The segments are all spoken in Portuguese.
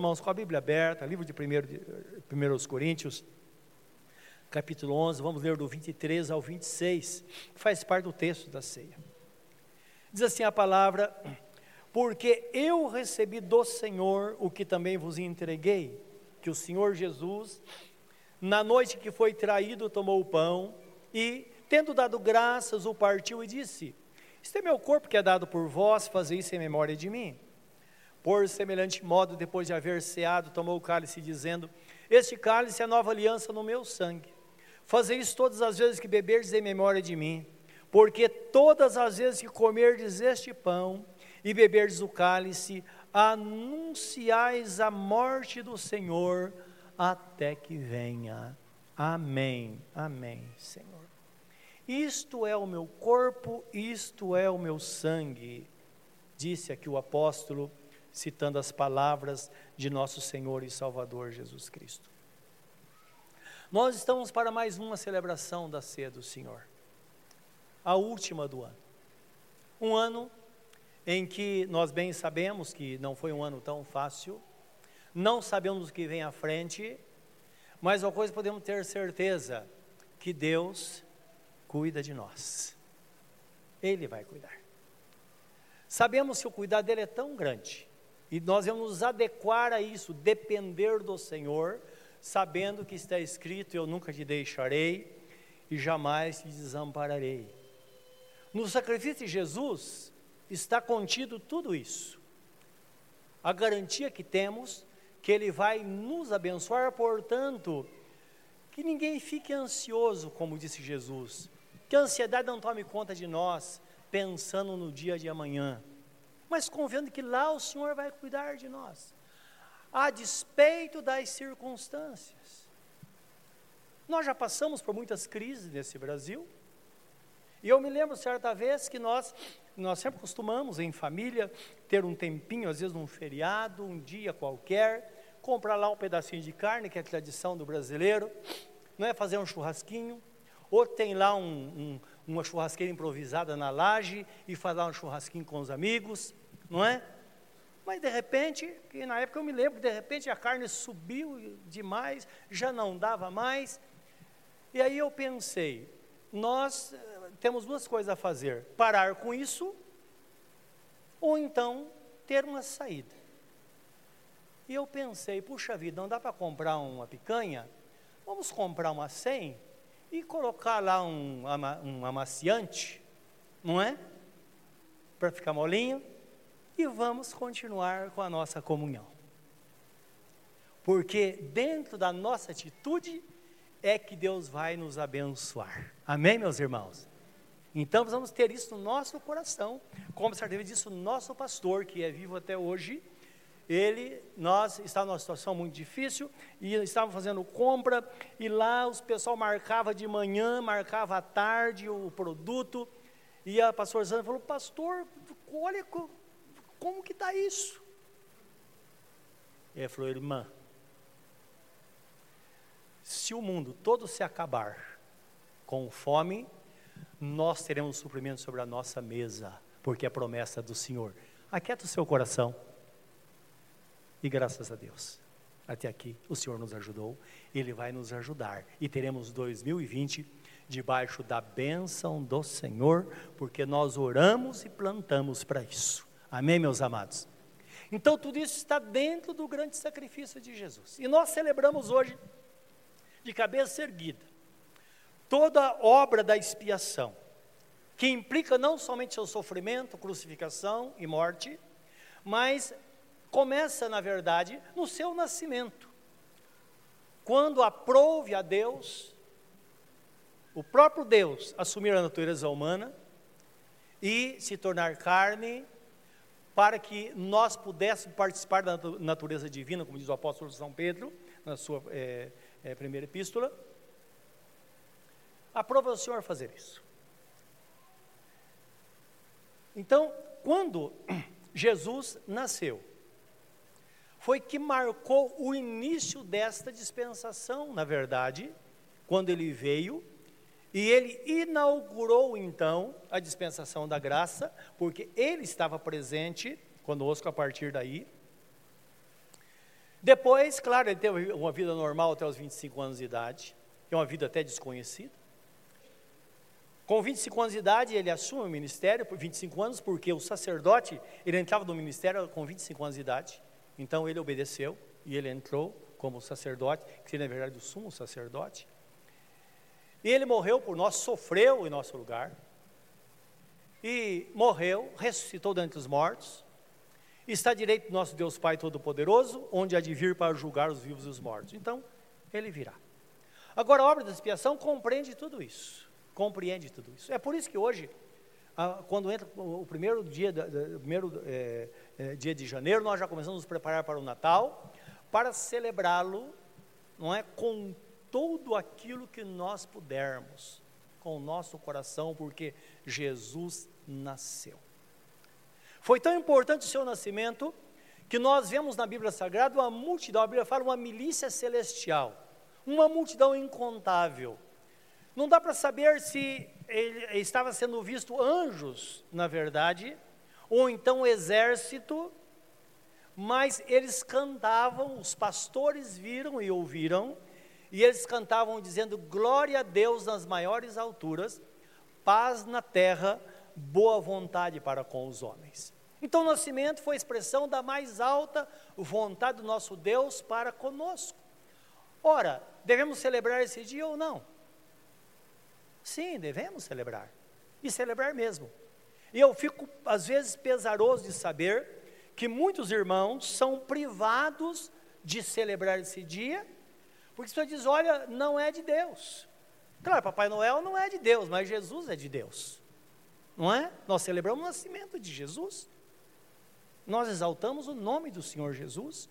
Irmãos, com a Bíblia aberta, livro de 1 Coríntios, capítulo 11, vamos ler do 23 ao 26, que faz parte do texto da ceia. Diz assim a palavra: Porque eu recebi do Senhor o que também vos entreguei, que o Senhor Jesus, na noite que foi traído, tomou o pão e, tendo dado graças, o partiu e disse: Este é meu corpo que é dado por vós, fazei isso em memória de mim. Por semelhante modo, depois de haver ceado, tomou o cálice, dizendo: Este cálice é a nova aliança no meu sangue. Fazei isso todas as vezes que beberdes em memória de mim, porque todas as vezes que comerdes este pão e beberdes o cálice, anunciais a morte do Senhor até que venha. Amém. Amém, Senhor. Isto é o meu corpo, isto é o meu sangue, disse aqui o apóstolo citando as palavras de nosso Senhor e Salvador Jesus Cristo. Nós estamos para mais uma celebração da ceia do Senhor, a última do ano. Um ano em que nós bem sabemos que não foi um ano tão fácil, não sabemos o que vem à frente, mas uma coisa podemos ter certeza: que Deus cuida de nós. Ele vai cuidar. Sabemos que o cuidado dele é tão grande e nós vamos nos adequar a isso, depender do Senhor, sabendo que está escrito: Eu nunca te deixarei e jamais te desampararei. No sacrifício de Jesus está contido tudo isso. A garantia que temos que Ele vai nos abençoar, portanto, que ninguém fique ansioso, como disse Jesus, que a ansiedade não tome conta de nós, pensando no dia de amanhã mas confiando que lá o Senhor vai cuidar de nós, a despeito das circunstâncias. Nós já passamos por muitas crises nesse Brasil, e eu me lembro certa vez que nós, nós sempre costumamos em família ter um tempinho, às vezes num feriado, um dia qualquer, comprar lá um pedacinho de carne, que é a tradição do brasileiro, não é fazer um churrasquinho, ou tem lá um, um, uma churrasqueira improvisada na laje e fazer um churrasquinho com os amigos, não é? Mas de repente, na época eu me lembro, de repente a carne subiu demais, já não dava mais. E aí eu pensei, nós eh, temos duas coisas a fazer: parar com isso, ou então ter uma saída. E eu pensei, puxa vida, não dá para comprar uma picanha? Vamos comprar uma 100 e colocar lá um, um amaciante, não é? Para ficar molinho e vamos continuar com a nossa comunhão. Porque dentro da nossa atitude é que Deus vai nos abençoar. Amém, meus irmãos? Então vamos ter isso no nosso coração, como certeza disse o nosso pastor, que é vivo até hoje, ele, nós estávamos numa situação muito difícil e estávamos fazendo compra e lá os pessoal marcava de manhã, marcava à tarde o produto e a pastor Zana falou, pastor, olha como que está isso? Ele falou, irmã, se o mundo todo se acabar com fome, nós teremos suprimento sobre a nossa mesa, porque é a promessa do Senhor. Aquieta o seu coração. E graças a Deus, até aqui o Senhor nos ajudou, Ele vai nos ajudar. E teremos 2020 debaixo da bênção do Senhor, porque nós oramos e plantamos para isso. Amém, meus amados? Então, tudo isso está dentro do grande sacrifício de Jesus. E nós celebramos hoje, de cabeça erguida, toda a obra da expiação, que implica não somente seu sofrimento, crucificação e morte, mas começa, na verdade, no seu nascimento. Quando aprouve a Deus, o próprio Deus assumir a natureza humana e se tornar carne para que nós pudéssemos participar da natureza divina, como diz o apóstolo São Pedro, na sua é, é, primeira epístola. Aprova o Senhor fazer isso. Então, quando Jesus nasceu, foi que marcou o início desta dispensação, na verdade, quando ele veio e ele inaugurou então a dispensação da graça, porque ele estava presente conosco a partir daí. Depois, claro, ele teve uma vida normal até os 25 anos de idade, é uma vida até desconhecida. Com 25 anos de idade, ele assume o ministério por 25 anos, porque o sacerdote, ele entrava no ministério com 25 anos de idade. Então ele obedeceu e ele entrou como sacerdote, que seria na verdade o sumo sacerdote. E ele morreu por nós, sofreu em nosso lugar. E morreu, ressuscitou dentre os mortos. Está direito do nosso Deus Pai Todo-Poderoso, onde há de vir para julgar os vivos e os mortos. Então, ele virá. Agora, a obra da expiação compreende tudo isso compreende tudo isso. É por isso que hoje, quando entra o primeiro dia, primeiro é, é, dia de janeiro, nós já começamos a nos preparar para o Natal, para celebrá-lo, não é, com tudo aquilo que nós pudermos, com o nosso coração, porque Jesus nasceu. Foi tão importante o seu nascimento que nós vemos na Bíblia Sagrada uma multidão, a Bíblia fala uma milícia celestial, uma multidão incontável não dá para saber se ele estava sendo visto anjos, na verdade, ou então exército, mas eles cantavam, os pastores viram e ouviram, e eles cantavam dizendo: Glória a Deus nas maiores alturas, paz na terra, boa vontade para com os homens. Então, o nascimento foi a expressão da mais alta vontade do nosso Deus para conosco. Ora, devemos celebrar esse dia ou não? Sim, devemos celebrar. E celebrar mesmo. E eu fico, às vezes, pesaroso de saber que muitos irmãos são privados de celebrar esse dia, porque você diz: olha, não é de Deus. Claro, Papai Noel não é de Deus, mas Jesus é de Deus. Não é? Nós celebramos o nascimento de Jesus. Nós exaltamos o nome do Senhor Jesus.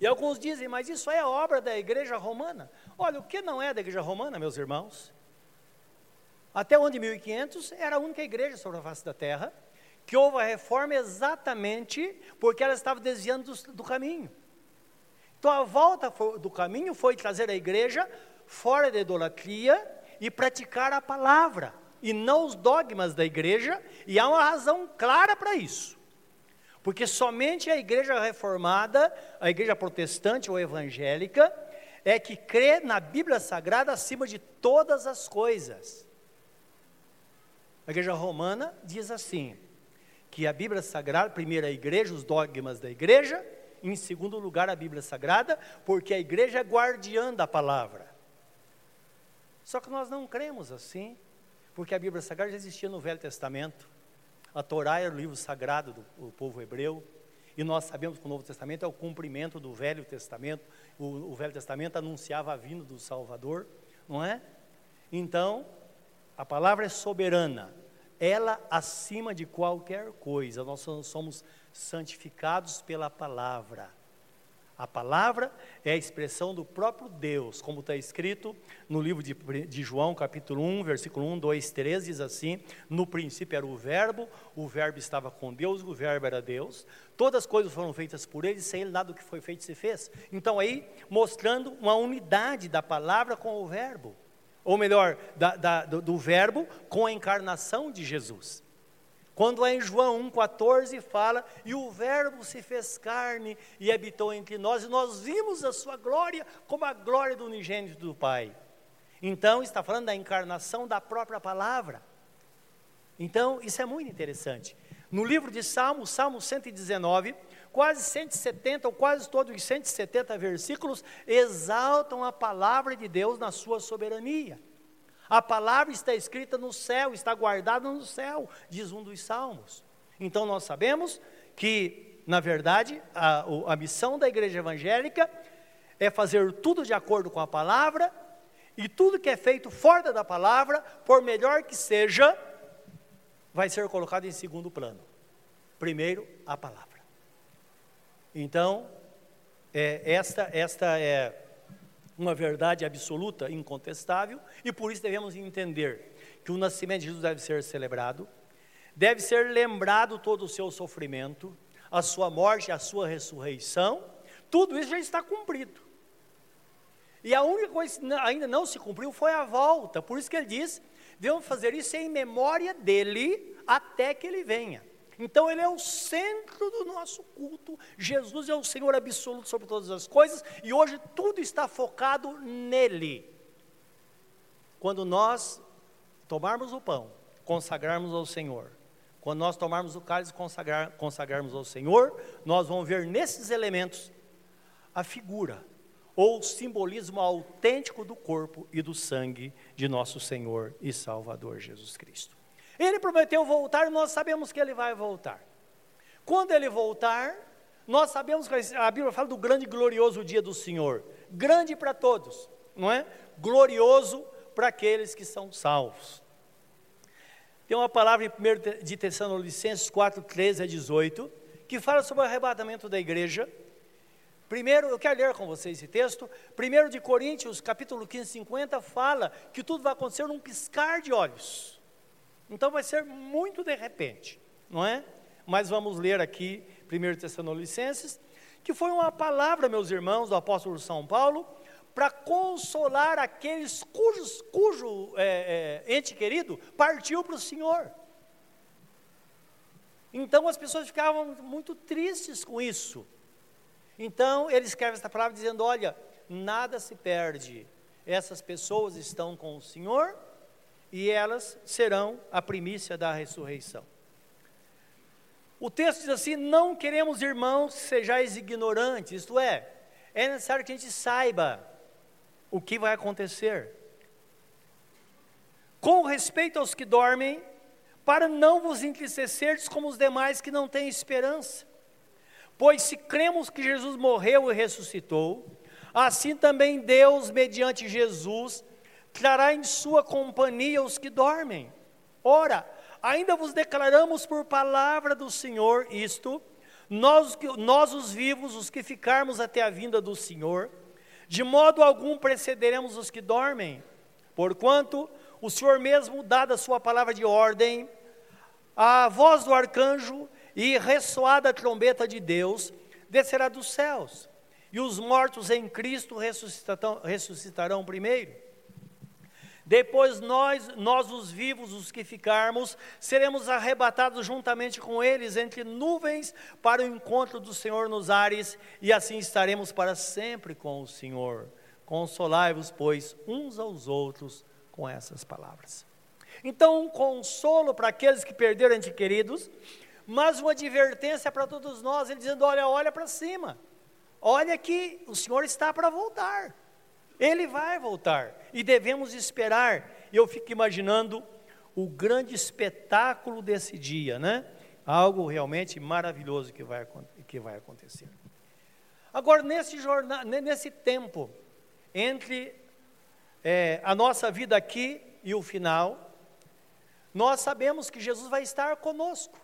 E alguns dizem, mas isso é obra da igreja romana. Olha, o que não é da igreja romana, meus irmãos? Até onde 1500 era a única igreja sobre a face da terra, que houve a reforma exatamente porque ela estava desviando do, do caminho. Então a volta do caminho foi trazer a igreja fora da idolatria e praticar a palavra, e não os dogmas da igreja, e há uma razão clara para isso. Porque somente a igreja reformada, a igreja protestante ou evangélica, é que crê na Bíblia Sagrada acima de todas as coisas. A igreja romana diz assim: que a Bíblia Sagrada, primeiro a igreja, os dogmas da igreja, em segundo lugar a Bíblia Sagrada, porque a igreja é guardiã da palavra. Só que nós não cremos assim, porque a Bíblia Sagrada já existia no Velho Testamento. A Torá era o livro sagrado do, do povo hebreu, e nós sabemos que o Novo Testamento é o cumprimento do Velho Testamento. O, o Velho Testamento anunciava a vinda do Salvador, não é? Então, a palavra é soberana, ela acima de qualquer coisa. Nós somos santificados pela palavra. A palavra é a expressão do próprio Deus, como está escrito no livro de, de, João, capítulo 1, versículo 1, 2, 3, diz assim: No princípio era o Verbo, o Verbo estava com Deus, o Verbo era Deus, todas as coisas foram feitas por ele, sem ele nada do que foi feito se fez. Então, aí, mostrando uma unidade da palavra com o Verbo ou melhor, da, da, do, do, verbo com a encarnação de Jesus. Quando lá em João 1,14 fala, e o verbo se fez carne e habitou entre nós, e nós vimos a sua glória como a glória do unigênito do Pai. Então, está falando da encarnação da própria palavra. Então, isso é muito interessante. No livro de Salmos, Salmo 119, quase 170 ou quase todos os 170 versículos exaltam a palavra de Deus na sua soberania. A palavra está escrita no céu, está guardada no céu, diz um dos salmos. Então nós sabemos que, na verdade, a, a missão da igreja evangélica é fazer tudo de acordo com a palavra, e tudo que é feito fora da palavra, por melhor que seja, vai ser colocado em segundo plano. Primeiro, a palavra. Então, é, esta, esta é uma verdade absoluta, incontestável, e por isso devemos entender que o nascimento de Jesus deve ser celebrado, deve ser lembrado todo o seu sofrimento, a sua morte, a sua ressurreição, tudo isso já está cumprido. E a única coisa que ainda não se cumpriu foi a volta, por isso que ele diz: devemos fazer isso em memória dele até que ele venha. Então ele é o centro do nosso culto. Jesus é o Senhor absoluto sobre todas as coisas e hoje tudo está focado nele. Quando nós tomarmos o pão, consagrarmos ao Senhor, quando nós tomarmos o cálice e consagrar, consagrarmos ao Senhor, nós vamos ver nesses elementos a figura ou simbolismo autêntico do corpo e do sangue de nosso Senhor e Salvador Jesus Cristo. Ele prometeu voltar, nós sabemos que ele vai voltar. Quando ele voltar, nós sabemos que a Bíblia fala do grande e glorioso dia do Senhor. Grande para todos, não é? Glorioso para aqueles que são salvos. Tem uma palavra em 1 de Tessalonicenses 4, 13 a 18, que fala sobre o arrebatamento da igreja. Primeiro, eu quero ler com vocês esse texto. Primeiro de Coríntios, capítulo 15, 50, fala que tudo vai acontecer num piscar de olhos. Então vai ser muito de repente, não é? Mas vamos ler aqui 1 Tessalonicenses, que foi uma palavra, meus irmãos, do apóstolo São Paulo, para consolar aqueles cujos, cujo é, é, ente querido partiu para o Senhor. Então as pessoas ficavam muito tristes com isso. Então ele escreve essa palavra dizendo: Olha, nada se perde, essas pessoas estão com o Senhor e elas serão a primícia da ressurreição. O texto diz assim: Não queremos, irmãos, sejais ignorantes, isto é, é necessário que a gente saiba o que vai acontecer. Com respeito aos que dormem, para não vos entristecerdes como os demais que não têm esperança. Pois se cremos que Jesus morreu e ressuscitou, assim também Deus, mediante Jesus, trará em sua companhia os que dormem. Ora, ainda vos declaramos por palavra do Senhor isto: nós, nós os vivos, os que ficarmos até a vinda do Senhor, de modo algum precederemos os que dormem, porquanto o Senhor mesmo, dada a sua palavra de ordem, a voz do arcanjo e ressoada a trombeta de Deus, descerá dos céus, e os mortos em Cristo ressuscitarão, ressuscitarão primeiro. Depois nós, nós os vivos, os que ficarmos, seremos arrebatados juntamente com eles entre nuvens para o encontro do Senhor nos ares, e assim estaremos para sempre com o Senhor. Consolai-vos, pois, uns aos outros com essas palavras. Então, um consolo para aqueles que perderam ente queridos, mas uma advertência para todos nós, ele dizendo: olha, olha para cima, olha que o Senhor está para voltar. Ele vai voltar e devemos esperar. Eu fico imaginando o grande espetáculo desse dia, né? Algo realmente maravilhoso que vai, que vai acontecer. Agora, nesse, jornal, nesse tempo, entre é, a nossa vida aqui e o final, nós sabemos que Jesus vai estar conosco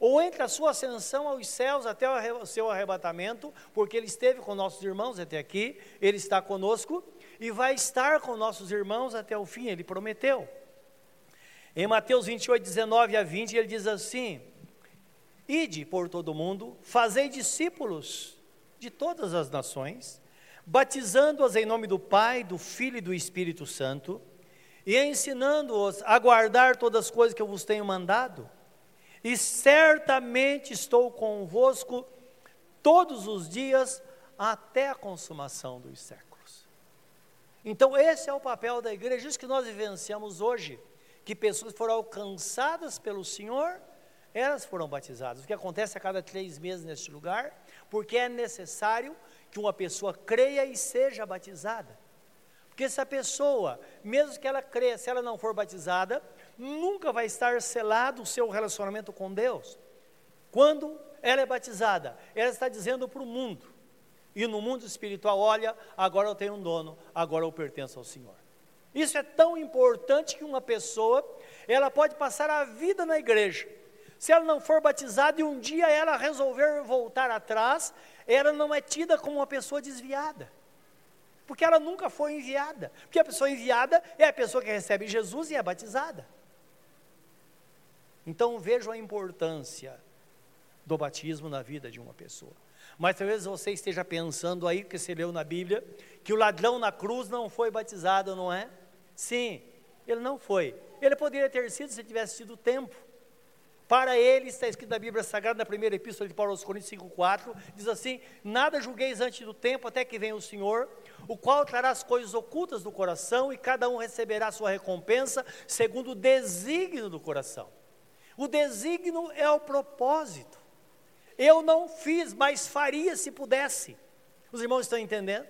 ou entre a sua ascensão aos céus até o seu arrebatamento, porque ele esteve com nossos irmãos até aqui, ele está conosco e vai estar com nossos irmãos até o fim, ele prometeu. Em Mateus 28, 19 a 20, ele diz assim: Ide por todo o mundo, fazei discípulos de todas as nações, batizando-os em nome do Pai, do Filho e do Espírito Santo, e ensinando-os a guardar todas as coisas que eu vos tenho mandado e certamente estou convosco todos os dias até a consumação dos séculos. Então, esse é o papel da igreja, isso que nós vivenciamos hoje, que pessoas foram alcançadas pelo Senhor, elas foram batizadas. O que acontece a cada três meses neste lugar, porque é necessário que uma pessoa creia e seja batizada. Porque se a pessoa, mesmo que ela creia, se ela não for batizada, nunca vai estar selado o seu relacionamento com Deus. Quando ela é batizada, ela está dizendo para o mundo, e no mundo espiritual: olha, agora eu tenho um dono, agora eu pertenço ao Senhor. Isso é tão importante que uma pessoa, ela pode passar a vida na igreja. Se ela não for batizada e um dia ela resolver voltar atrás, ela não é tida como uma pessoa desviada. Porque ela nunca foi enviada. Porque a pessoa enviada é a pessoa que recebe Jesus e é batizada. Então vejo a importância do batismo na vida de uma pessoa. Mas talvez você esteja pensando aí, que você leu na Bíblia, que o ladrão na cruz não foi batizado, não é? Sim, ele não foi. Ele poderia ter sido se tivesse tido tempo. Para ele está escrito na Bíblia Sagrada, na primeira epístola de Paulo aos Coríntios 5,4, diz assim: Nada julgueis antes do tempo, até que venha o Senhor, o qual trará as coisas ocultas do coração, e cada um receberá sua recompensa, segundo o desígnio do coração. O desígnio é o propósito. Eu não fiz, mas faria se pudesse. Os irmãos estão entendendo?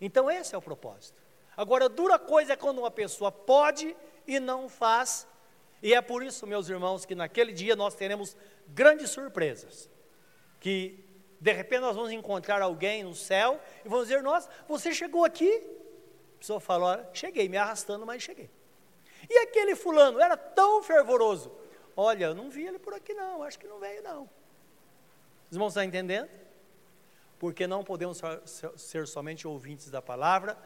Então, esse é o propósito. Agora, dura coisa é quando uma pessoa pode e não faz, e é por isso, meus irmãos, que naquele dia nós teremos grandes surpresas. Que de repente nós vamos encontrar alguém no céu e vamos dizer: Nossa, você chegou aqui? A pessoa fala: Olha, cheguei, me arrastando, mas cheguei. E aquele fulano era tão fervoroso. Olha, eu não vi ele por aqui, não, acho que não veio, não. Os irmãos estão entendendo? Porque não podemos ser somente ouvintes da palavra,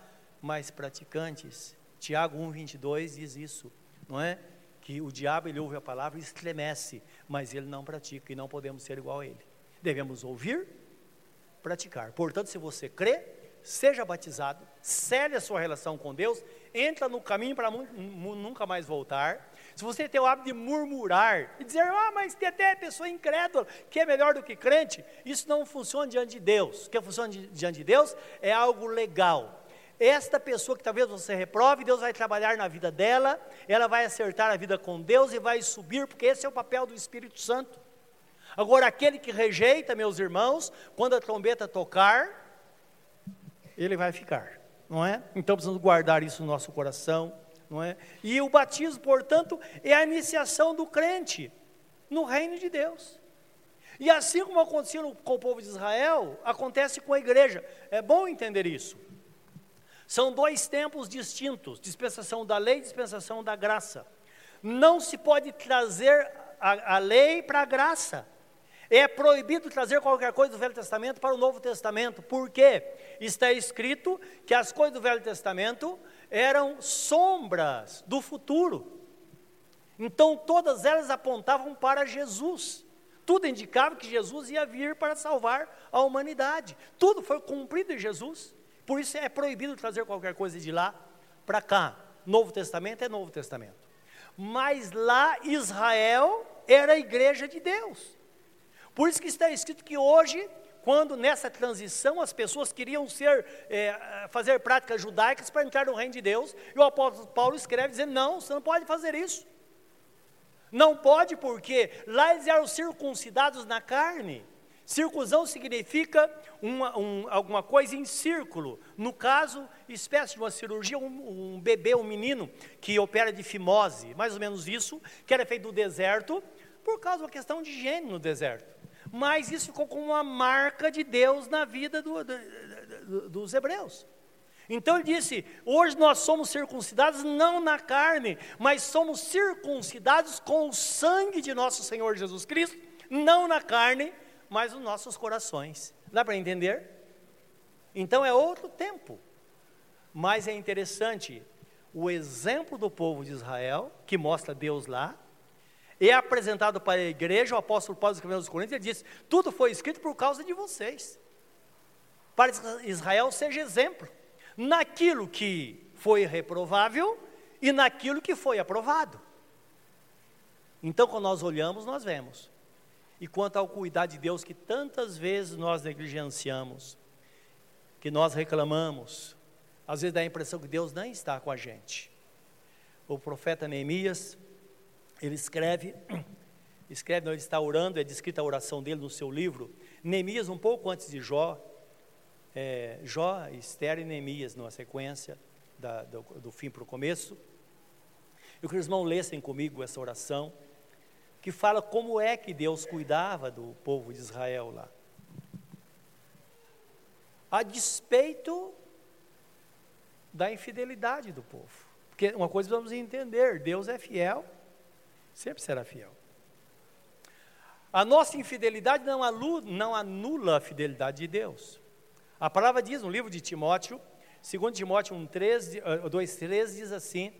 mas praticantes. Tiago 1, 22 diz isso, não é? Que o diabo ele ouve a palavra e estremece, mas ele não pratica e não podemos ser igual a ele. Devemos ouvir, praticar. Portanto, se você crê, seja batizado, cele a sua relação com Deus, entra no caminho para nunca mais voltar. Se você tem o hábito de murmurar e dizer, ah, mas tem até pessoa incrédula que é melhor do que crente, isso não funciona diante de Deus. O que funciona diante de Deus é algo legal. Esta pessoa que talvez você reprove, Deus vai trabalhar na vida dela, ela vai acertar a vida com Deus e vai subir, porque esse é o papel do Espírito Santo. Agora, aquele que rejeita, meus irmãos, quando a trombeta tocar, ele vai ficar, não é? Então precisamos guardar isso no nosso coração não é? E o batismo, portanto, é a iniciação do crente no reino de Deus. E assim como acontecia com o povo de Israel, acontece com a igreja. É bom entender isso. São dois tempos distintos: dispensação da lei e dispensação da graça. Não se pode trazer a, a lei para a graça. É proibido trazer qualquer coisa do Velho Testamento para o Novo Testamento. Por quê? Está escrito que as coisas do Velho Testamento eram sombras do futuro. Então todas elas apontavam para Jesus. Tudo indicava que Jesus ia vir para salvar a humanidade. Tudo foi cumprido em Jesus. Por isso é proibido trazer qualquer coisa de lá para cá. Novo Testamento é Novo Testamento. Mas lá Israel era a igreja de Deus. Por isso que está escrito que hoje quando nessa transição as pessoas queriam ser, é, fazer práticas judaicas para entrar no reino de Deus, e o apóstolo Paulo escreve dizendo: não, você não pode fazer isso. Não pode porque lá eles eram circuncidados na carne. Circuncisão significa uma, um, alguma coisa em círculo. No caso, espécie de uma cirurgia, um, um, bebê, um menino que opera de fimose, mais ou menos isso, que era feito no deserto, por causa uma questão de higiene no deserto mas isso ficou como uma marca de Deus na vida do, do, do, dos hebreus. Então ele disse: hoje nós somos circuncidados não na carne, mas somos circuncidados com o sangue de nosso Senhor Jesus Cristo, não na carne, mas nos nossos corações. Dá para entender? Então é outro tempo. Mas é interessante o exemplo do povo de Israel, que mostra Deus lá, é apresentado para a igreja, o apóstolo Paulo escrevendo aos Coríntios, ele diz: tudo foi escrito por causa de vocês, para Israel seja exemplo, naquilo que foi reprovável e naquilo que foi aprovado. Então, quando nós olhamos, nós vemos. E quanto ao cuidar de Deus que tantas vezes nós negligenciamos, que nós reclamamos, às vezes dá a impressão que Deus não está com a gente. O profeta Neemias, ele escreve, escreve, não, ele está orando, é descrita a oração dele no seu livro. Neemias, um pouco antes de Jó, é, Jó, Esther e Neemias, numa sequência da, do, do fim para o começo. Eu queria que os irmãos lessem comigo essa oração, que fala como é que Deus cuidava do povo de Israel lá. A despeito da infidelidade do povo. Porque uma coisa vamos entender: Deus é fiel sempre será fiel. A nossa infidelidade não anula, não anula a fidelidade de Deus. A palavra diz no livro de Timóteo, 2 Timóteo 1, 13, 2, 13, diz assim,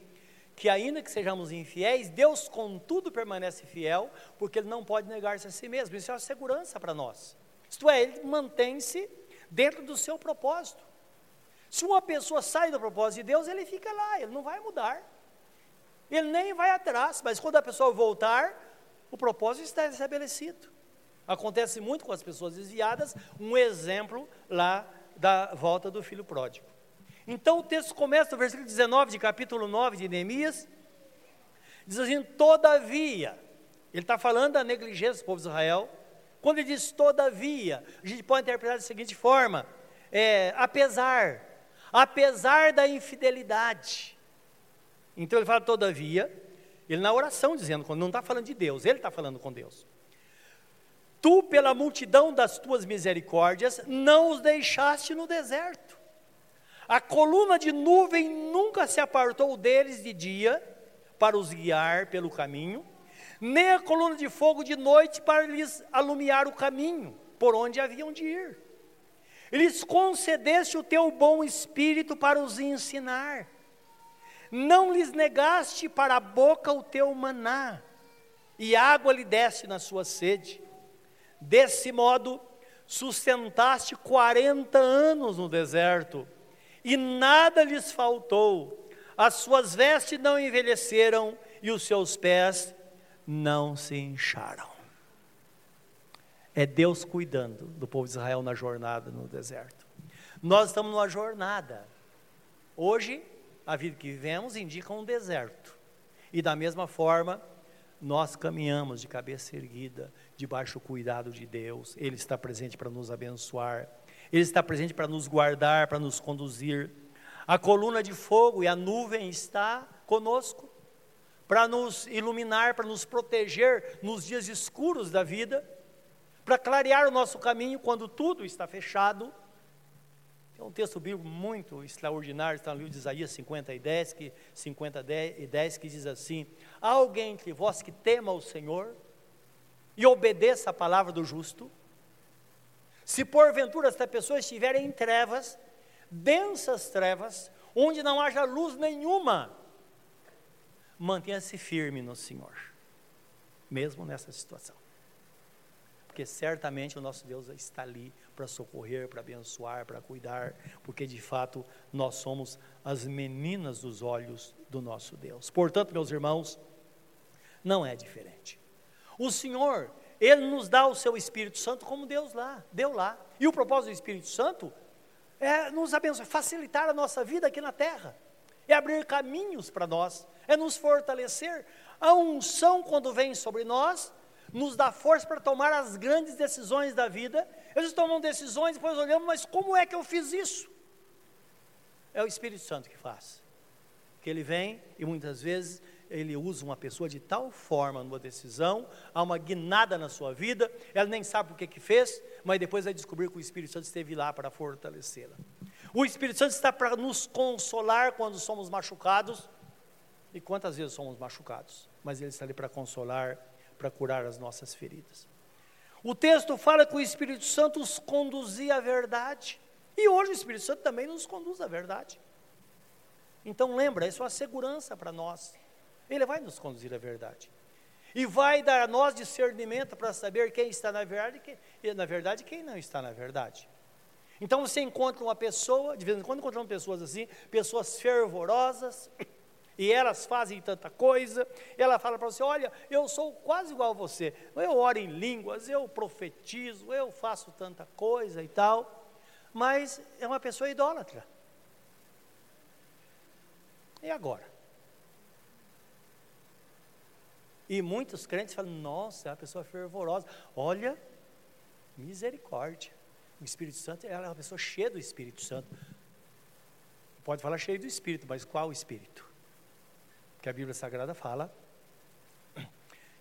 que ainda que sejamos infiéis, Deus contudo permanece fiel, porque Ele não pode negar-se a si mesmo. Isso é uma segurança para nós. Isto é, Ele mantém-se dentro do seu propósito. Se uma pessoa sai do propósito de Deus, ele fica lá, ele não vai mudar. Ele nem vai atrás, mas quando a pessoa voltar, o propósito está estabelecido. Acontece muito com as pessoas desviadas, um exemplo lá da volta do filho pródigo. Então o texto começa no versículo 19 de capítulo 9 de Neemias, diz assim: Todavia, ele está falando da negligência do povo de Israel. Quando ele diz todavia, a gente pode interpretar da seguinte forma: é, apesar, apesar da infidelidade. Então ele fala todavia, ele na oração dizendo, não está falando de Deus, ele está falando com Deus. Tu, pela multidão das tuas misericórdias, não os deixaste no deserto. A coluna de nuvem nunca se apartou deles de dia para os guiar pelo caminho, nem a coluna de fogo de noite para lhes alumiar o caminho por onde haviam de ir. Lhes concedeste o teu bom espírito para os ensinar. Não lhes negaste para a boca o teu maná, e água lhe deste na sua sede. Desse modo, sustentaste quarenta anos no deserto, e nada lhes faltou. As suas vestes não envelheceram, e os seus pés não se incharam. É Deus cuidando do povo de Israel na jornada no deserto. Nós estamos numa jornada. Hoje, a vida que vivemos indica um deserto. E da mesma forma, nós caminhamos de cabeça erguida, debaixo do cuidado de Deus. Ele está presente para nos abençoar. Ele está presente para nos guardar, para nos conduzir. A coluna de fogo e a nuvem está conosco para nos iluminar, para nos proteger nos dias escuros da vida, para clarear o nosso caminho quando tudo está fechado. Tem um texto bíblico muito extraordinário, está no livro de Isaías 50 e 10, que, 50 e 10, que diz assim: alguém entre vós que tema o Senhor e obedeça a palavra do justo? Se porventura esta pessoa estiver em trevas, densas trevas, onde não haja luz nenhuma, mantenha-se firme no Senhor, mesmo nessa situação. Porque certamente o nosso Deus está ali para socorrer, para abençoar, para cuidar, porque de fato nós somos as meninas dos olhos do nosso Deus. Portanto, meus irmãos, não é diferente. O Senhor, Ele nos dá o seu Espírito Santo como Deus lá, deu lá. E o propósito do Espírito Santo é nos abençoar, facilitar a nossa vida aqui na terra, é abrir caminhos para nós, é nos fortalecer. A unção, quando vem sobre nós, nos dá força para tomar as grandes decisões da vida. Eles tomam decisões, depois olhamos, mas como é que eu fiz isso? É o Espírito Santo que faz. Que ele vem e muitas vezes ele usa uma pessoa de tal forma numa decisão, há uma guinada na sua vida, ela nem sabe o que que fez, mas depois vai descobrir que o Espírito Santo esteve lá para fortalecê-la. O Espírito Santo está para nos consolar quando somos machucados, e quantas vezes somos machucados, mas Ele está ali para consolar, para curar as nossas feridas. O texto fala que o Espírito Santo os conduzia à verdade, e hoje o Espírito Santo também nos conduz à verdade. Então lembra, isso é uma segurança para nós. Ele vai nos conduzir à verdade. E vai dar a nós discernimento para saber quem está na verdade e, na verdade, quem não está na verdade. Então você encontra uma pessoa, de vez em quando encontramos pessoas assim, pessoas fervorosas, e elas fazem tanta coisa, ela fala para você: olha, eu sou quase igual a você, eu oro em línguas, eu profetizo, eu faço tanta coisa e tal, mas é uma pessoa idólatra. E agora? E muitos crentes falam: nossa, é uma pessoa fervorosa, olha, misericórdia. O Espírito Santo, ela é uma pessoa cheia do Espírito Santo. Pode falar cheio do Espírito, mas qual Espírito? Que a Bíblia Sagrada fala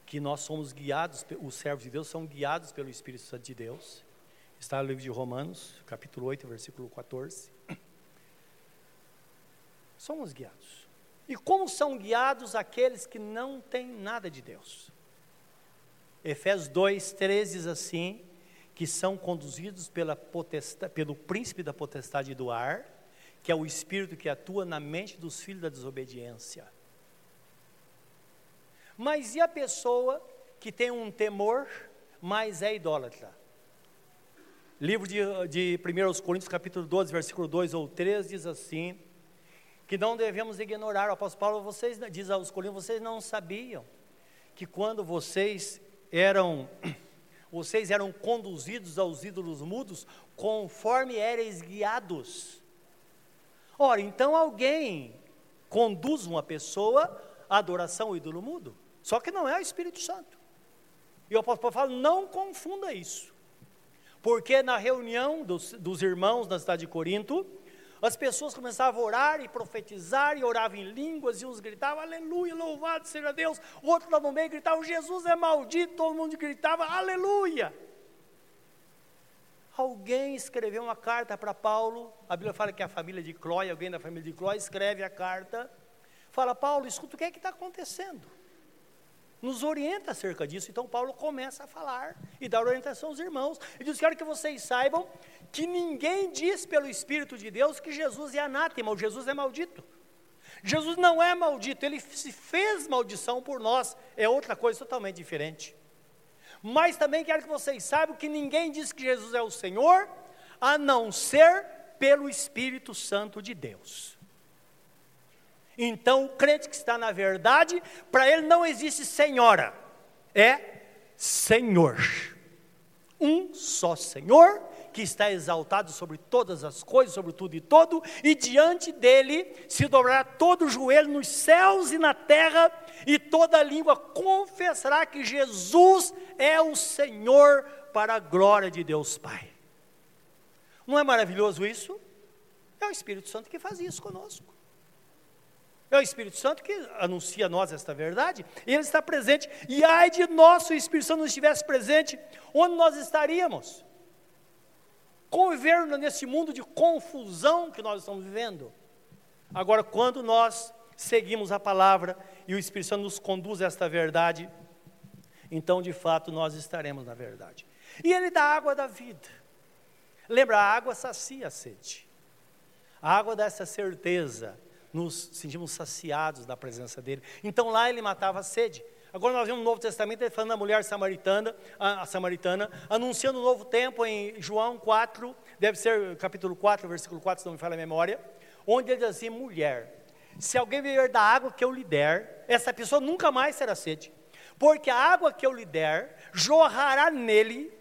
que nós somos guiados, os servos de Deus são guiados pelo Espírito Santo de Deus. Está no livro de Romanos, capítulo 8, versículo 14. Somos guiados. E como são guiados aqueles que não têm nada de Deus? Efésios 2, 13 diz assim: que são conduzidos pela potestade, pelo príncipe da potestade do ar, que é o espírito que atua na mente dos filhos da desobediência. Mas e a pessoa que tem um temor, mas é idólatra? Livro de, de 1 Coríntios, capítulo 12, versículo 2 ou 3, diz assim, que não devemos ignorar, o apóstolo Paulo vocês, diz aos Coríntios, vocês não sabiam que quando vocês eram vocês eram conduzidos aos ídolos mudos conforme eres guiados. Ora, então alguém conduz uma pessoa à adoração ao ídolo mudo, só que não é o Espírito Santo. E o apóstolo Paulo fala: não confunda isso, porque na reunião dos, dos irmãos na cidade de Corinto, as pessoas começavam a orar e profetizar, e oravam em línguas, e uns gritavam, aleluia, louvado seja Deus. Outro lá no meio gritava, Jesus é maldito, todo mundo gritava, aleluia. Alguém escreveu uma carta para Paulo, a Bíblia fala que a família de Clói, alguém da família de Clói escreve a carta, fala, Paulo, escuta o que é que está acontecendo nos orienta acerca disso. Então Paulo começa a falar e dar orientação aos irmãos. E diz: Quero que vocês saibam que ninguém diz pelo Espírito de Deus que Jesus é anátema, ou Jesus é maldito. Jesus não é maldito, ele se fez maldição por nós, é outra coisa totalmente diferente. Mas também quero que vocês saibam que ninguém diz que Jesus é o Senhor, a não ser pelo Espírito Santo de Deus. Então, o crente que está na verdade, para ele não existe senhora, é Senhor. Um só Senhor, que está exaltado sobre todas as coisas, sobre tudo e todo, e diante dele se dobrará todo o joelho nos céus e na terra, e toda língua confessará que Jesus é o Senhor para a glória de Deus Pai. Não é maravilhoso isso? É o Espírito Santo que faz isso conosco. É o Espírito Santo que anuncia a nós esta verdade, e ele está presente. E ai de nós se o Espírito Santo não estivesse presente, onde nós estaríamos? Convivendo nesse mundo de confusão que nós estamos vivendo. Agora, quando nós seguimos a palavra e o Espírito Santo nos conduz a esta verdade, então de fato nós estaremos na verdade. E ele dá água da vida. Lembra, a água sacia a sede. A água dá essa certeza nos sentimos saciados da presença dele. Então lá ele matava a sede. Agora nós vemos no Novo Testamento ele falando da mulher samaritana, a, a, samaritana, anunciando o um novo tempo em João 4, deve ser capítulo 4, versículo 4, se não me falha a memória, onde ele diz assim: mulher, se alguém beber da água que eu lhe der, essa pessoa nunca mais será sede, porque a água que eu lhe der jorrará nele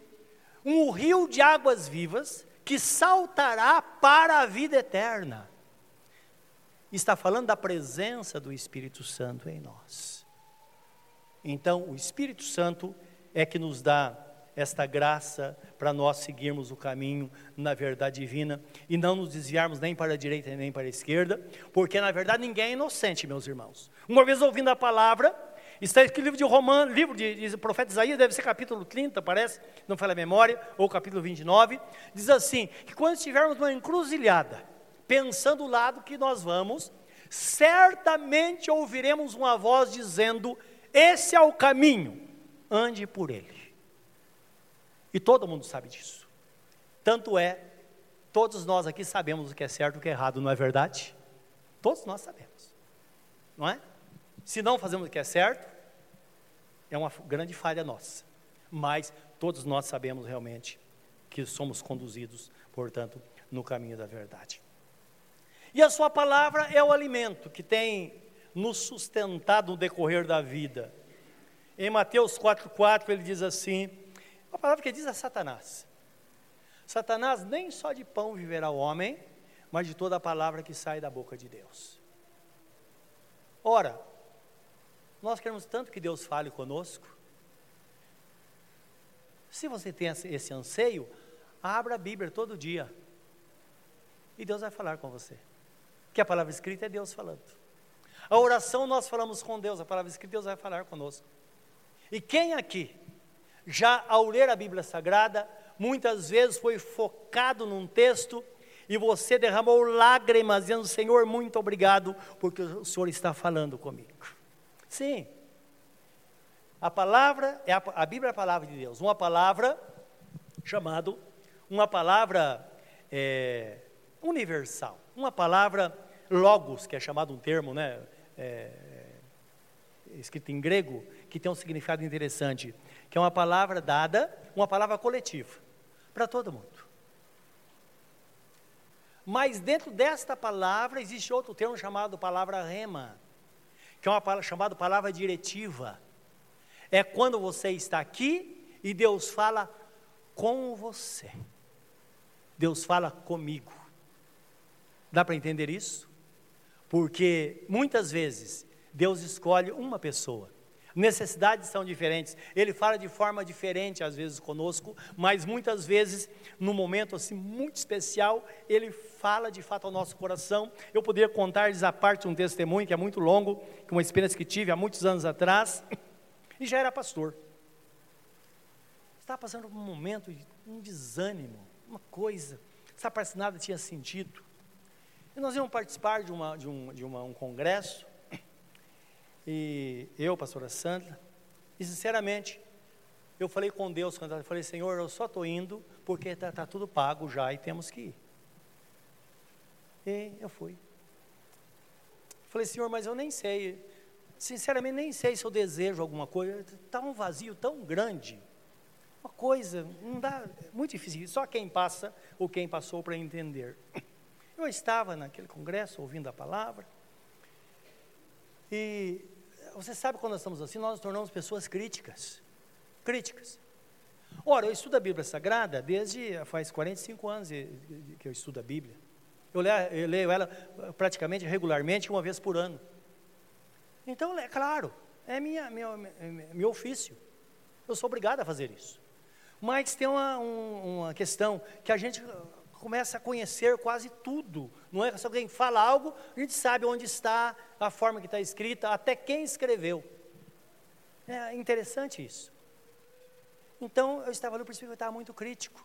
um rio de águas vivas que saltará para a vida eterna está falando da presença do Espírito Santo em nós. Então, o Espírito Santo é que nos dá esta graça para nós seguirmos o caminho na verdade divina e não nos desviarmos nem para a direita nem para a esquerda, porque na verdade ninguém é inocente, meus irmãos. Uma vez ouvindo a palavra, está escrito livro de Romano, livro de, de profeta Isaías, deve ser capítulo 30, parece, não fala a memória, ou capítulo 29, diz assim: que quando estivermos numa encruzilhada, pensando o lado que nós vamos, certamente ouviremos uma voz dizendo: Esse é o caminho, ande por ele. E todo mundo sabe disso. Tanto é, todos nós aqui sabemos o que é certo e o que é errado, não é verdade? Todos nós sabemos, não é? Se não fazemos o que é certo, é uma grande falha nossa. Mas todos nós sabemos realmente que somos conduzidos, portanto, no caminho da verdade. E a sua palavra é o alimento que tem nos sustentado no decorrer da vida. Em Mateus 4,4 ele diz assim: a palavra que diz a Satanás. Satanás nem só de pão viverá o homem, mas de toda a palavra que sai da boca de Deus. Ora, nós queremos tanto que Deus fale conosco. Se você tem esse anseio, abra a Bíblia todo dia. E Deus vai falar com você. Que a palavra escrita é Deus falando. A oração nós falamos com Deus, a palavra escrita Deus vai falar conosco. E quem aqui, já ao ler a Bíblia Sagrada, muitas vezes foi focado num texto e você derramou lágrimas dizendo: Senhor, muito obrigado, porque o Senhor está falando comigo. Sim, a palavra, é a, a Bíblia é a palavra de Deus, uma palavra chamado, uma palavra é, universal, uma palavra logos, que é chamado um termo, né, é, é, escrito em grego, que tem um significado interessante, que é uma palavra dada, uma palavra coletiva, para todo mundo. Mas dentro desta palavra existe outro termo chamado palavra rema, que é uma palavra chamada palavra diretiva. É quando você está aqui e Deus fala com você. Deus fala comigo. Dá para entender isso? Porque muitas vezes Deus escolhe uma pessoa. Necessidades são diferentes. Ele fala de forma diferente às vezes conosco, mas muitas vezes, num momento assim muito especial, ele fala de fato ao nosso coração. Eu poderia contar-lhes a parte um testemunho que é muito longo, que uma experiência que tive há muitos anos atrás, e já era pastor. Estava passando por um momento de um desânimo, uma coisa, parece que nada tinha sentido. E nós íamos participar de, uma, de, um, de uma, um congresso, e eu, pastora Sandra, e sinceramente, eu falei com Deus quando eu falei, Senhor, eu só estou indo porque está tá tudo pago já e temos que ir. E eu fui. Falei, Senhor, mas eu nem sei, sinceramente nem sei se eu desejo alguma coisa, está um vazio tão grande, uma coisa, não dá, muito difícil, só quem passa ou quem passou para entender. Eu estava naquele congresso ouvindo a palavra, e você sabe quando nós estamos assim, nós nos tornamos pessoas críticas. Críticas. Ora, eu estudo a Bíblia Sagrada desde faz 45 anos que eu estudo a Bíblia. Eu leio, eu leio ela praticamente regularmente, uma vez por ano. Então, é claro, é minha, meu, meu ofício. Eu sou obrigado a fazer isso. Mas tem uma, um, uma questão que a gente começa a conhecer quase tudo. Não é se alguém fala algo, a gente sabe onde está, a forma que está escrita, até quem escreveu. É interessante isso. Então, eu estava isso que eu estava muito crítico.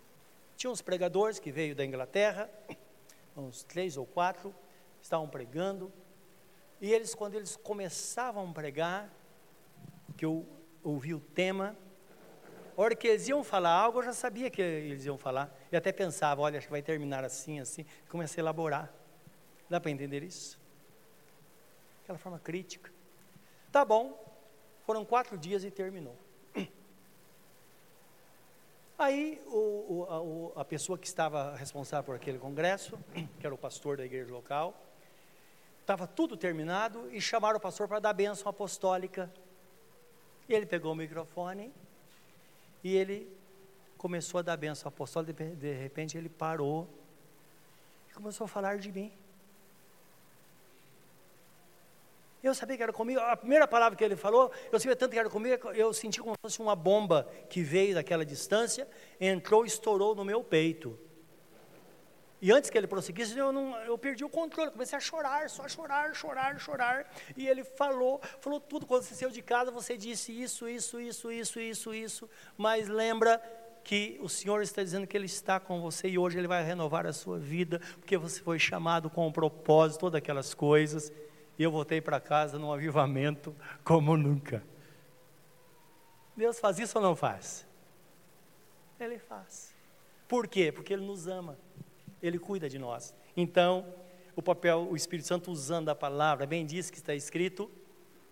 Tinha uns pregadores que veio da Inglaterra, uns três ou quatro, estavam pregando, e eles, quando eles começavam a pregar, que eu ouvi o tema, a hora que eles iam falar algo, eu já sabia que eles iam falar. E até pensava, olha, acho que vai terminar assim, assim. E comecei a elaborar. Dá para entender isso? Aquela forma crítica. Tá bom, foram quatro dias e terminou. Aí o, o, a, a, pessoa que estava responsável por aquele congresso, que era o pastor da igreja local, estava tudo terminado e chamaram o pastor para dar bênção apostólica. E ele pegou o microfone e ele começou a dar benção apostólica, de, de repente ele parou e começou a falar de mim. Eu sabia que era comigo, a primeira palavra que ele falou, eu sabia tanto que era comigo, eu senti como se fosse uma bomba que veio daquela distância, entrou e estourou no meu peito. E antes que ele prosseguisse, eu, não, eu perdi o controle, comecei a chorar, só chorar, chorar, chorar. E ele falou, falou tudo. Quando você saiu de casa, você disse isso, isso, isso, isso, isso, isso. Mas lembra que o Senhor está dizendo que Ele está com você e hoje Ele vai renovar a sua vida, porque você foi chamado com um propósito, todas aquelas coisas. E eu voltei para casa num avivamento como nunca. Deus faz isso ou não faz? Ele faz. Por quê? Porque Ele nos ama. Ele cuida de nós. Então, o papel, o Espírito Santo usando a palavra, bem diz que está escrito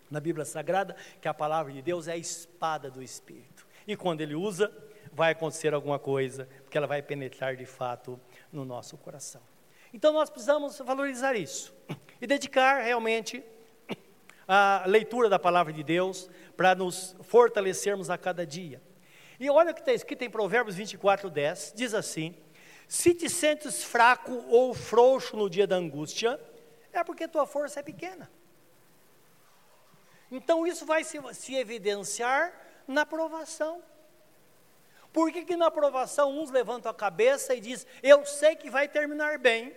na Bíblia Sagrada que a palavra de Deus é a espada do Espírito. E quando ele usa, vai acontecer alguma coisa, porque ela vai penetrar de fato no nosso coração. Então nós precisamos valorizar isso e dedicar realmente a leitura da palavra de Deus para nos fortalecermos a cada dia. E olha o que está escrito em Provérbios 24, 10, diz assim: se te sentes fraco ou frouxo no dia da angústia, é porque tua força é pequena. Então isso vai se, se evidenciar na provação. Por que, que na provação uns levantam a cabeça e diz, eu sei que vai terminar bem,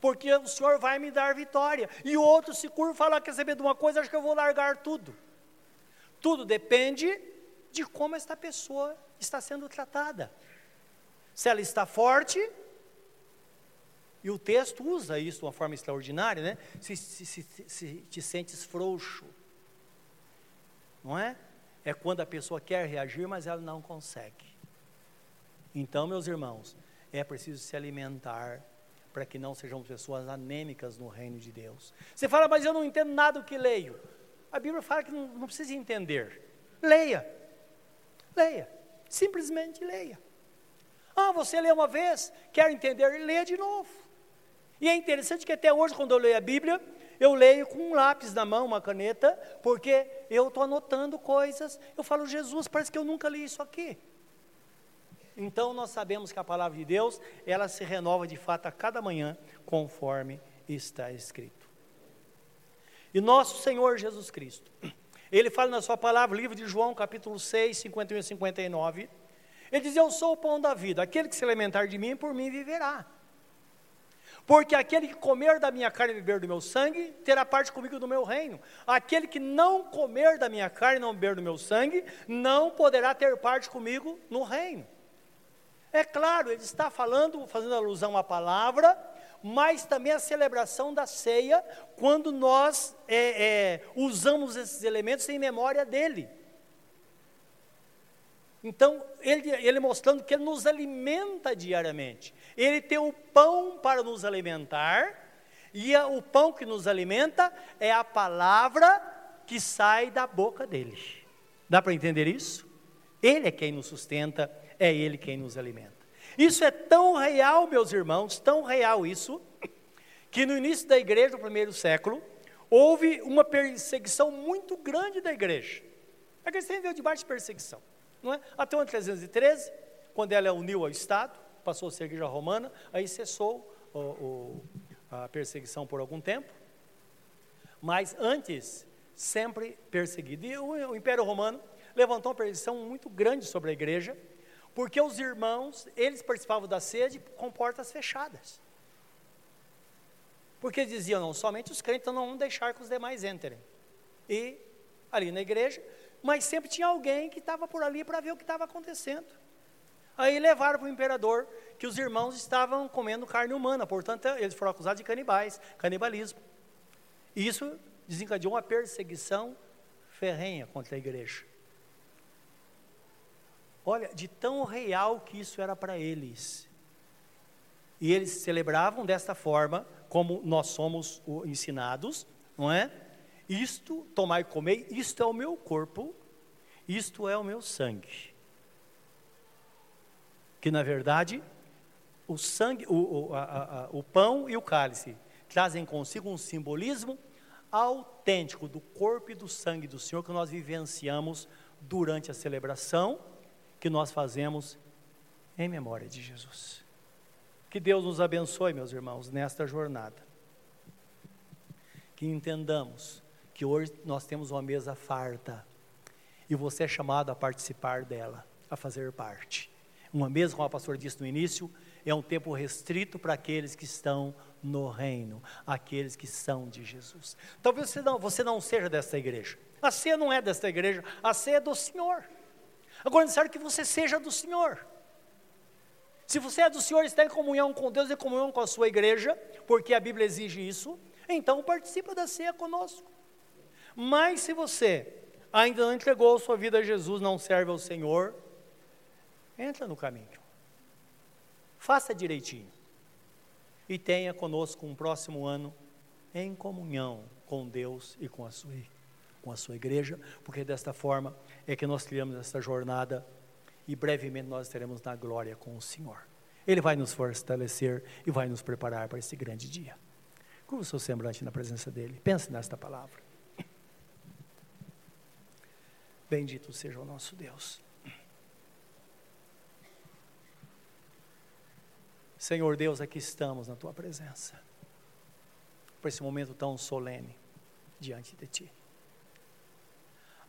porque o Senhor vai me dar vitória. E o outro se curva e fala, quer saber de uma coisa, acho que eu vou largar tudo. Tudo depende de como esta pessoa está sendo tratada. Se ela está forte, e o texto usa isso de uma forma extraordinária, né? Se, se, se, se te sentes frouxo, não é? É quando a pessoa quer reagir, mas ela não consegue. Então, meus irmãos, é preciso se alimentar para que não sejamos pessoas anêmicas no reino de Deus. Você fala, mas eu não entendo nada do que leio. A Bíblia fala que não, não precisa entender. Leia. Leia. Simplesmente leia. Ah, você lê uma vez, quer entender, lê de novo. E é interessante que até hoje, quando eu leio a Bíblia, eu leio com um lápis na mão, uma caneta, porque eu estou anotando coisas. Eu falo, Jesus, parece que eu nunca li isso aqui. Então nós sabemos que a palavra de Deus, ela se renova de fato a cada manhã, conforme está escrito. E nosso Senhor Jesus Cristo, ele fala na sua palavra, livro de João, capítulo 6, 51 e 59, ele diz: Eu sou o pão da vida, aquele que se alimentar de mim, por mim viverá. Porque aquele que comer da minha carne e beber do meu sangue, terá parte comigo do meu reino. Aquele que não comer da minha carne e não beber do meu sangue, não poderá ter parte comigo no reino. É claro, ele está falando, fazendo alusão à palavra, mas também a celebração da ceia, quando nós é, é, usamos esses elementos em memória dele. Então, ele, ele mostrando que ele nos alimenta diariamente. Ele tem o pão para nos alimentar, e a, o pão que nos alimenta é a palavra que sai da boca dele. Dá para entender isso? Ele é quem nos sustenta, é ele quem nos alimenta. Isso é tão real, meus irmãos, tão real isso, que no início da igreja, no primeiro século, houve uma perseguição muito grande da igreja. A igreja veio debaixo de perseguição. Não é? Até o ano 313, quando ela uniu ao Estado, passou a ser igreja romana, aí cessou o, o, a perseguição por algum tempo. Mas antes, sempre perseguido. E o, o Império Romano levantou uma perseguição muito grande sobre a igreja, porque os irmãos, eles participavam da sede com portas fechadas. Porque diziam, não, somente os crentes não vão deixar que os demais entrem. E ali na igreja, mas sempre tinha alguém que estava por ali para ver o que estava acontecendo. Aí levaram para o imperador que os irmãos estavam comendo carne humana, portanto, eles foram acusados de canibais, canibalismo. E isso desencadeou uma perseguição ferrenha contra a igreja. Olha, de tão real que isso era para eles. E eles celebravam desta forma, como nós somos ensinados, não é? Isto, tomar e comer, isto é o meu corpo, isto é o meu sangue. Que na verdade, o sangue, o, o, a, a, o pão e o cálice trazem consigo um simbolismo autêntico do corpo e do sangue do Senhor que nós vivenciamos durante a celebração que nós fazemos em memória de Jesus. Que Deus nos abençoe, meus irmãos, nesta jornada. Que entendamos que hoje nós temos uma mesa farta e você é chamado a participar dela, a fazer parte. Uma mesa, como a pastora disse no início, é um tempo restrito para aqueles que estão no reino, aqueles que são de Jesus. Talvez você não, você não seja desta igreja. A ceia não é desta igreja, a ceia é do Senhor. Agora é necessário que você seja do Senhor. Se você é do Senhor, está em comunhão com Deus e comunhão com a sua igreja, porque a Bíblia exige isso, então participa da ceia conosco. Mas se você ainda não entregou sua vida a Jesus, não serve ao Senhor, entra no caminho. Faça direitinho. E tenha conosco um próximo ano em comunhão com Deus e com a sua, com a sua igreja, porque desta forma é que nós criamos essa jornada e brevemente nós estaremos na glória com o Senhor. Ele vai nos fortalecer e vai nos preparar para esse grande dia. Curva o seu semblante na presença dele. Pense nesta palavra. Bendito seja o nosso Deus. Senhor Deus, aqui estamos na tua presença, por esse momento tão solene diante de ti.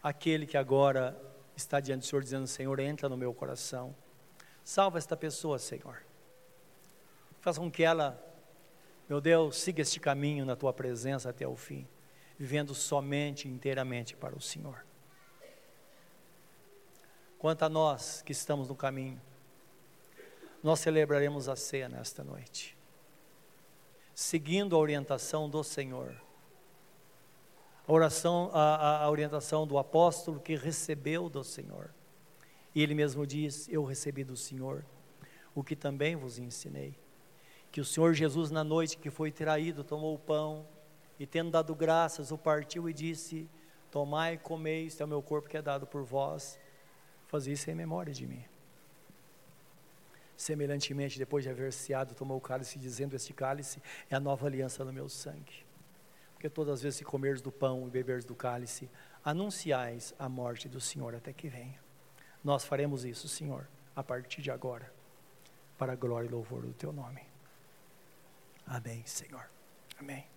Aquele que agora está diante do Senhor dizendo: Senhor, entra no meu coração, salva esta pessoa, Senhor. Faça com que ela, meu Deus, siga este caminho na tua presença até o fim, vivendo somente inteiramente para o Senhor. Quanto a nós que estamos no caminho, nós celebraremos a ceia nesta noite, seguindo a orientação do Senhor, a, oração, a, a orientação do apóstolo que recebeu do Senhor. E ele mesmo diz: Eu recebi do Senhor o que também vos ensinei. Que o Senhor Jesus, na noite que foi traído, tomou o pão e, tendo dado graças, o partiu e disse: Tomai e comei, este é o meu corpo que é dado por vós. Fazer isso em memória de mim. Semelhantemente, depois de haver ceado, tomou o cálice, dizendo: Este cálice é a nova aliança no meu sangue. Porque todas as vezes que comeres do pão e beberes do cálice, anunciais a morte do Senhor até que venha. Nós faremos isso, Senhor, a partir de agora, para a glória e louvor do Teu nome. Amém, Senhor. Amém.